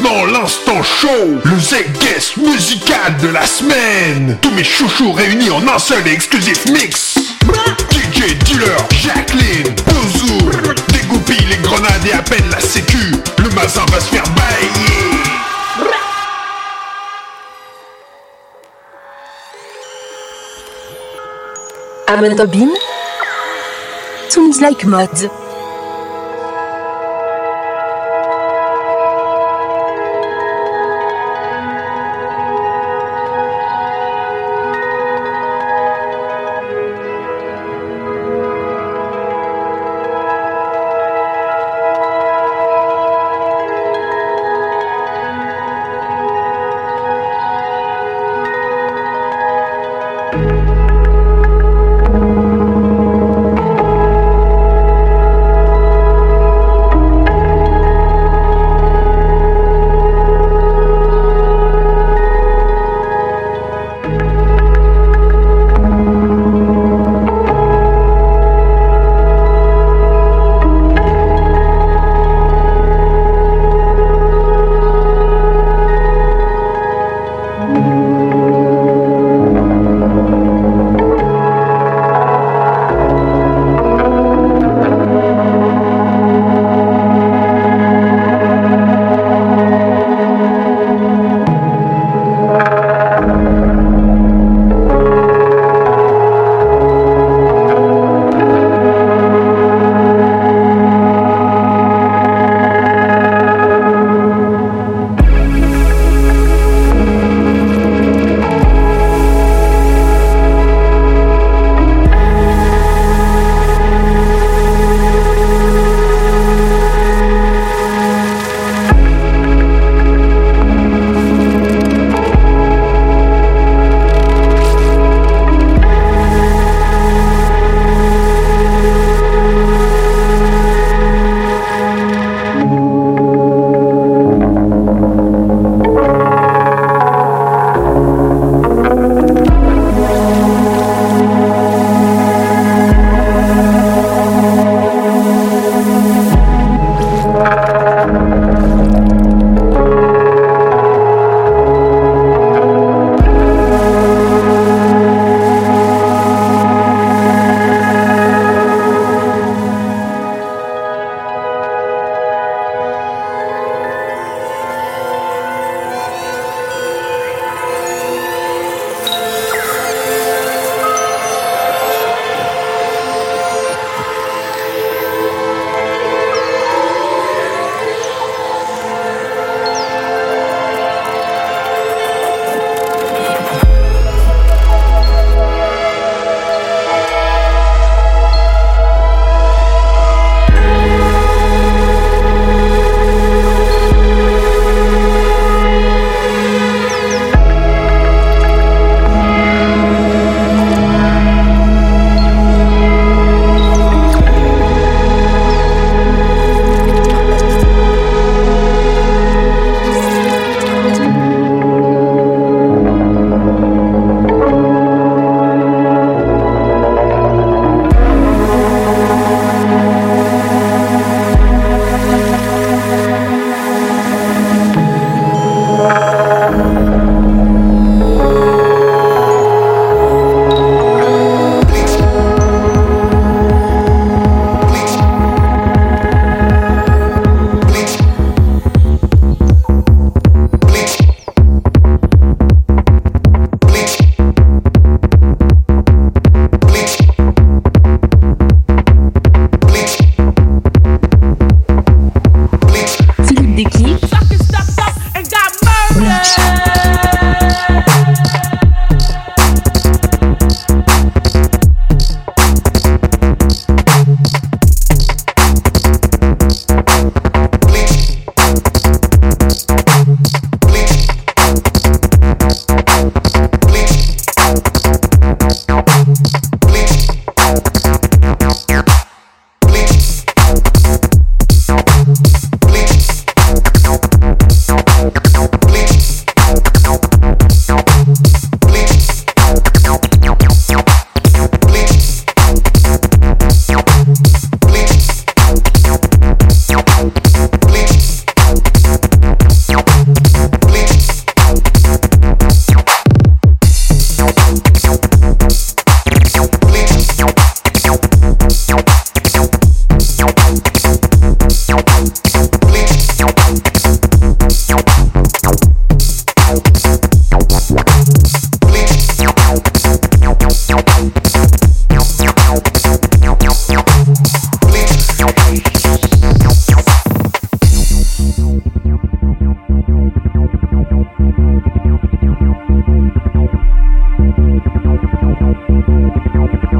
maintenant l'instant show, le Z-Guest musical de la semaine. Tous mes chouchous réunis en un seul et exclusif mix. DJ Dealer, Jacqueline, Bouzou Dégoupille les grenades et à peine la sécu. Le mazin va se faire bailler. Amon Tobin, Sounds Like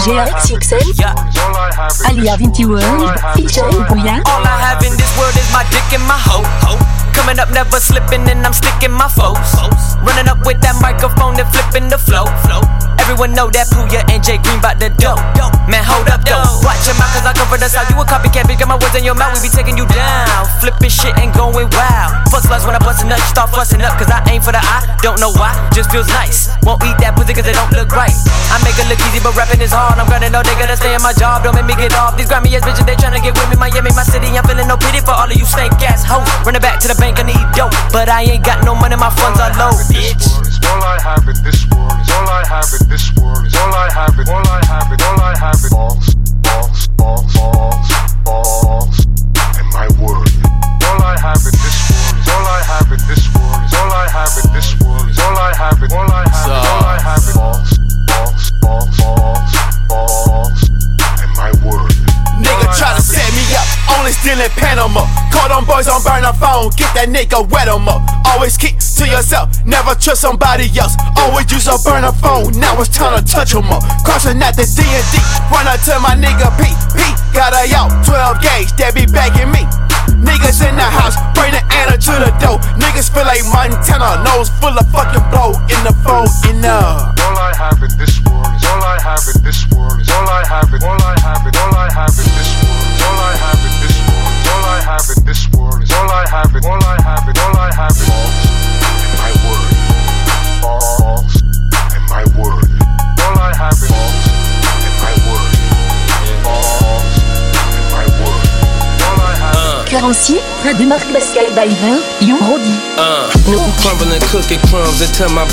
DJ Alex Simpson, 21, featuring Booyah. All I have in this world is my dick and my hoe. Ho. Coming up, never slipping, and I'm sticking my foes. Running up with that microphone and flipping the flow. flow. Mods. feels nice. Won't eat that pussy cause I busting up, you start fussing up 'cause I ain't for the eye, don't know why just feels nice Won't eat that pussy cuz it don't look right. I make it look easy, but rapping is hard. I'm grinding all day, gotta stay in my job. Don't make me get off. These grimy ass bitches, they tryna get with me. Miami, my city, I'm feeling no pity for all of you stank ass hoes. Running back to the bank, I need dope. But I ain't got no money, my funds are low, bitch. All I have in this world is all I have in this world is all I have in all I have in all I have in balls, balls, balls, balls, balls, and my word. All I have in this world is all I have in this world is all I have in this world all I have it, all I have it, all I have it. Balls, balls, balls, balls, balls, and my word. Nigga try to set me up, only stealing Panama. Call them boys on burn a phone, get that nigga wet em up. Always keep to yourself, never trust somebody else. Always use a burner phone, now it's time to touch em up. Crossing at the D&D, run up to my nigga P. P got a yo, 12 gauge, that be begging me. Niggas in the house, bring the Anna to the door. Niggas feel like Montana, nose full of fucking blow in the phone, in the. Currency, près de Marc Pascal Baïvin, You Brody. Uh, my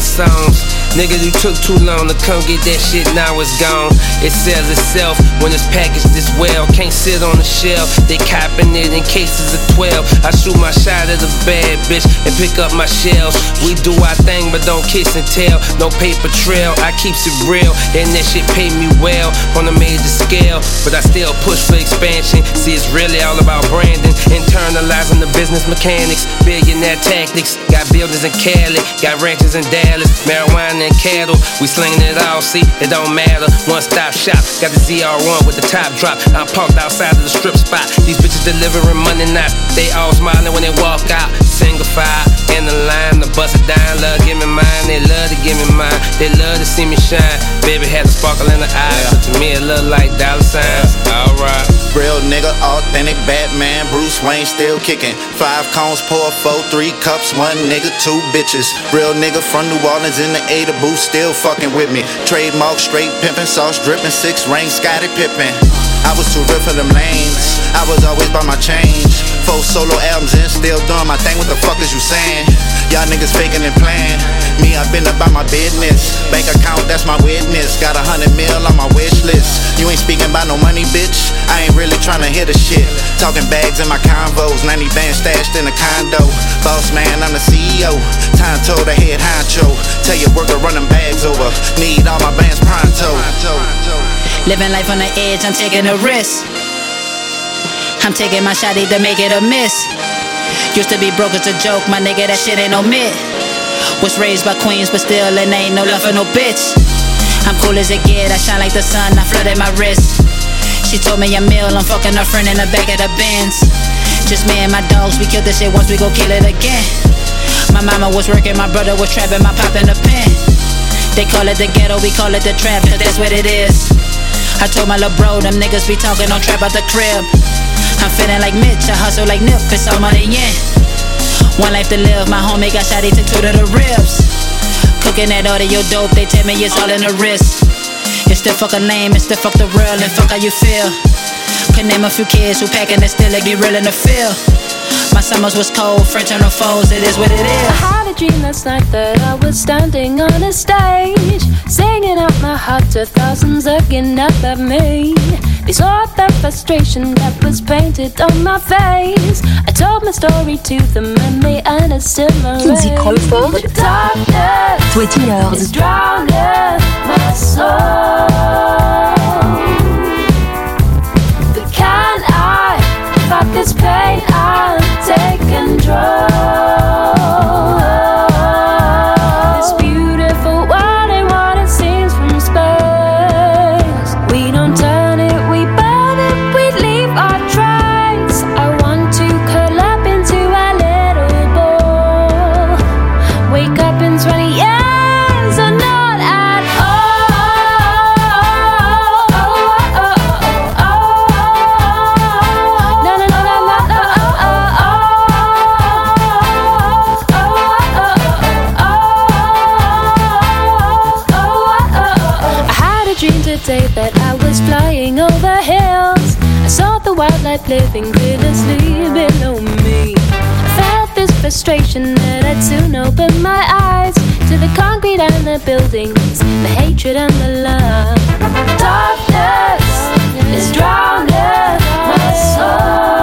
and. Nigga, you took too long to come get that shit, now it's gone. It sells itself when it's packaged this well. Can't sit on the shelf, they copping it in cases of 12. I shoot my shot at a bad bitch and pick up my shells. We do our thing, but don't kiss and tell. No paper trail, I keeps it real, and that shit pay me well on a major scale. But I still push for expansion. See, it's really all about branding, internalizing the business mechanics, billionaire tactics. Got buildings in Cali, got ranches in Dallas, marijuana and cattle. We slinging it all, see, it don't matter. One stop shop, got the ZR1 with the top drop. I'm parked outside of the strip spot. These bitches delivering money now. They all smiling when they walk out. Single file in the line, the bust it down. Love, give me mine. They love to give me mine. They love to see me shine. Baby had a sparkle in the eye, but to me it look like dollar signs. Alright. Real nigga, authentic Batman, Bruce Wayne still kicking. Five cones, pour four, three cups, one nigga, two bitches. Real nigga from New Orleans in the 80 the booth still fucking with me. Trademark straight pimpin', sauce drippin', six ring Scottie Pippen. I was too real for them lanes. I was always by my change. Four solo albums and still doing my thing. What the fuck is you saying? Y'all niggas faking and playing. Me, I've been about my business. Bank account, that's my witness. Got a hundred mil on my wish list. You ain't speaking about no money, bitch. I ain't really trying to hit a shit. Talking bags in my convos. 90 bands stashed in a condo. Boss man, I'm the CEO. Time told the head honcho. Tell your worker running bags over. Need all my bands pronto. Living life on the edge, I'm taking a risk. I'm taking my shot to make it a miss. Used to be broke as a joke, my nigga, that shit ain't no myth. Was raised by queens, but still it ain't no love for no bitch. I'm cool as it get, I shine like the sun, I flooded my wrist. She told me I'm ill, I'm fucking a friend in the back of the Benz. Just me and my dogs, we killed this shit once, we go kill it again. My mama was working, my brother was trapping, my pop in the pen. They call it the ghetto, we call it the trap, cause that's what it is. I told my little bro, them niggas be talking on trap out the crib. I'm feeling like Mitch, I hustle like Nip, it's all money in. One life to live, my homie got shot, he took two to the ribs. Cooking that audio dope, they tell me it's all in the wrist. It's the fucking lame, it's the fuck the real, and fuck how you feel. Could name a few kids who packing and still like be real in the field. My summers was cold, French on the phones, it is what it is. I had a dream last night that I was standing on a stage, singing out my heart to thousands looking up at me. They saw the frustration that was painted on my face. I told my story to them and they understood my Kinsey Crawford. But darkness Sweaty Lord. is drowning my soul. But can I fight this pain and take control? Asleep below me. I felt this frustration that I'd soon open my eyes to the concrete and the buildings, the hatred and the love. Darkness is drowning my soul.